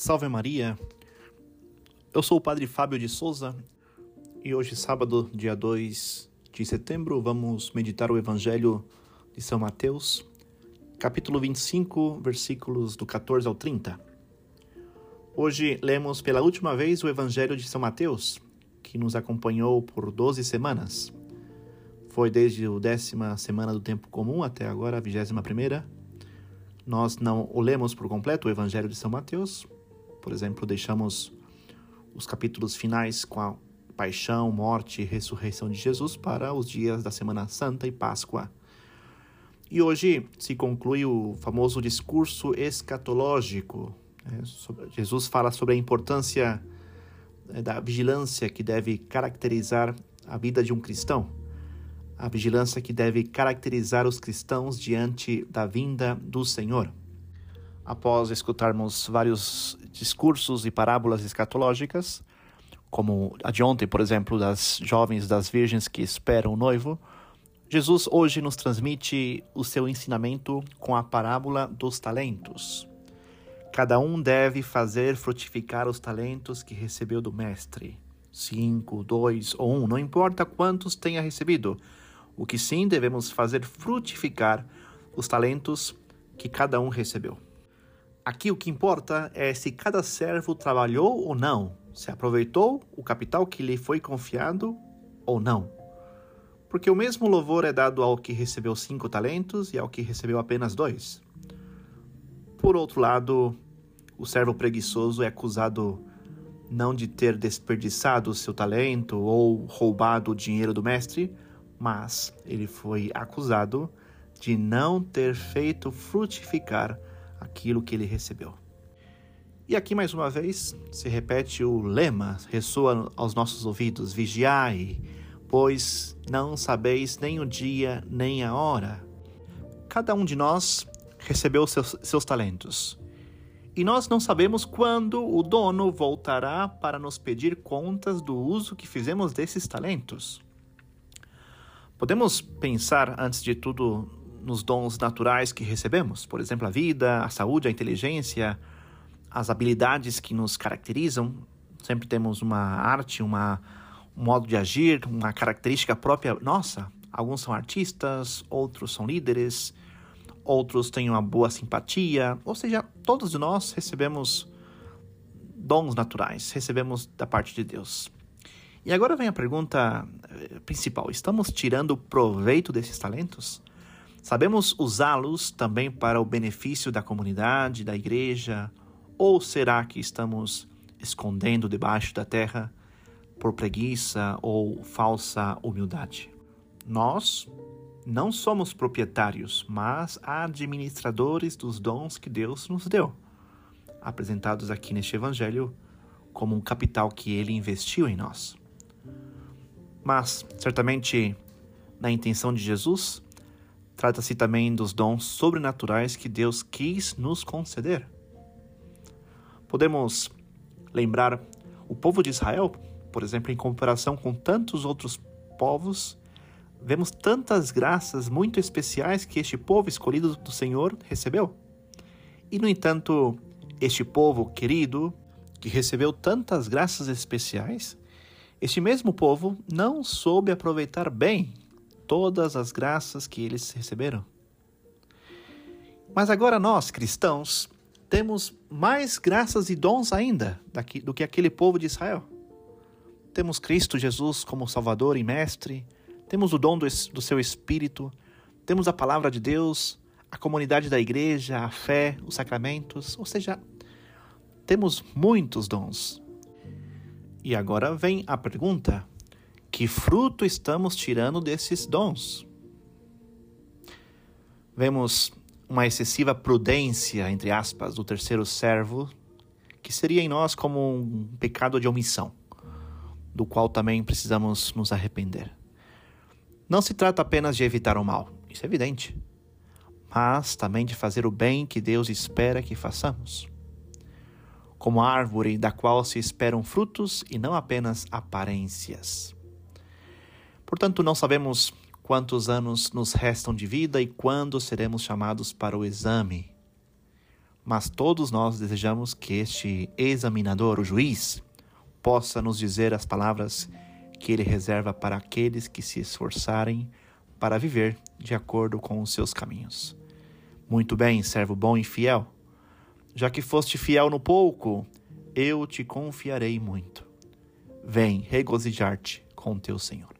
Salve Maria, eu sou o Padre Fábio de Souza e hoje, sábado, dia 2 de setembro, vamos meditar o Evangelho de São Mateus, capítulo 25, versículos do 14 ao 30. Hoje lemos pela última vez o Evangelho de São Mateus, que nos acompanhou por 12 semanas. Foi desde a décima semana do tempo comum até agora, a vigésima primeira. Nós não o lemos por completo, o Evangelho de São Mateus, por exemplo, deixamos os capítulos finais com a paixão, morte e ressurreição de Jesus para os dias da Semana Santa e Páscoa. E hoje se conclui o famoso discurso escatológico. Né? Jesus fala sobre a importância né, da vigilância que deve caracterizar a vida de um cristão, a vigilância que deve caracterizar os cristãos diante da vinda do Senhor após escutarmos vários discursos e parábolas escatológicas, como a de ontem, por exemplo, das jovens das virgens que esperam o noivo, Jesus hoje nos transmite o seu ensinamento com a parábola dos talentos. Cada um deve fazer frutificar os talentos que recebeu do Mestre. Cinco, dois ou um, não importa quantos tenha recebido. O que sim devemos fazer frutificar os talentos que cada um recebeu. Aqui o que importa é se cada servo trabalhou ou não, se aproveitou o capital que lhe foi confiado ou não. Porque o mesmo louvor é dado ao que recebeu cinco talentos e ao que recebeu apenas dois. Por outro lado, o servo preguiçoso é acusado não de ter desperdiçado o seu talento ou roubado o dinheiro do mestre, mas ele foi acusado de não ter feito frutificar aquilo que ele recebeu. E aqui mais uma vez se repete o lema, ressoa aos nossos ouvidos: vigiai, pois não sabeis nem o dia nem a hora. Cada um de nós recebeu seus, seus talentos. E nós não sabemos quando o dono voltará para nos pedir contas do uso que fizemos desses talentos. Podemos pensar, antes de tudo, nos dons naturais que recebemos, por exemplo, a vida, a saúde, a inteligência, as habilidades que nos caracterizam. Sempre temos uma arte, uma, um modo de agir, uma característica própria nossa. Alguns são artistas, outros são líderes, outros têm uma boa simpatia, ou seja, todos nós recebemos dons naturais, recebemos da parte de Deus. E agora vem a pergunta eh, principal: estamos tirando proveito desses talentos? Sabemos usá-los também para o benefício da comunidade, da igreja? Ou será que estamos escondendo debaixo da terra por preguiça ou falsa humildade? Nós não somos proprietários, mas administradores dos dons que Deus nos deu, apresentados aqui neste Evangelho como um capital que ele investiu em nós. Mas, certamente, na intenção de Jesus, Trata-se também dos dons sobrenaturais que Deus quis nos conceder. Podemos lembrar o povo de Israel, por exemplo, em comparação com tantos outros povos, vemos tantas graças muito especiais que este povo escolhido do Senhor recebeu. E, no entanto, este povo querido, que recebeu tantas graças especiais, este mesmo povo não soube aproveitar bem todas as graças que eles receberam. Mas agora nós, cristãos, temos mais graças e dons ainda do que aquele povo de Israel. Temos Cristo Jesus como Salvador e Mestre, temos o dom do, seu Espírito, temos a palavra de Deus, a comunidade da igreja, a fé, os sacramentos, ou seja, temos muitos dons. E agora vem a pergunta: que fruto estamos tirando desses dons? Vemos uma excessiva prudência, entre aspas, do terceiro servo, que seria em nós como um pecado de omissão, do qual também precisamos nos arrepender. Não se trata apenas de evitar o mal, isso é evidente, mas também de fazer o bem que Deus espera que façamos. Como árvore da qual se esperam frutos e não apenas aparências. Portanto, não sabemos quantos anos nos restam de vida e quando seremos chamados para o exame. Mas todos nós desejamos que este examinador, o juiz, possa nos dizer as palavras que ele reserva para aqueles que se esforçarem para viver de acordo com os seus caminhos. Muito bem, servo bom e fiel. Já que foste fiel no pouco, eu te confiarei muito. Vem regozijar-te com teu Senhor.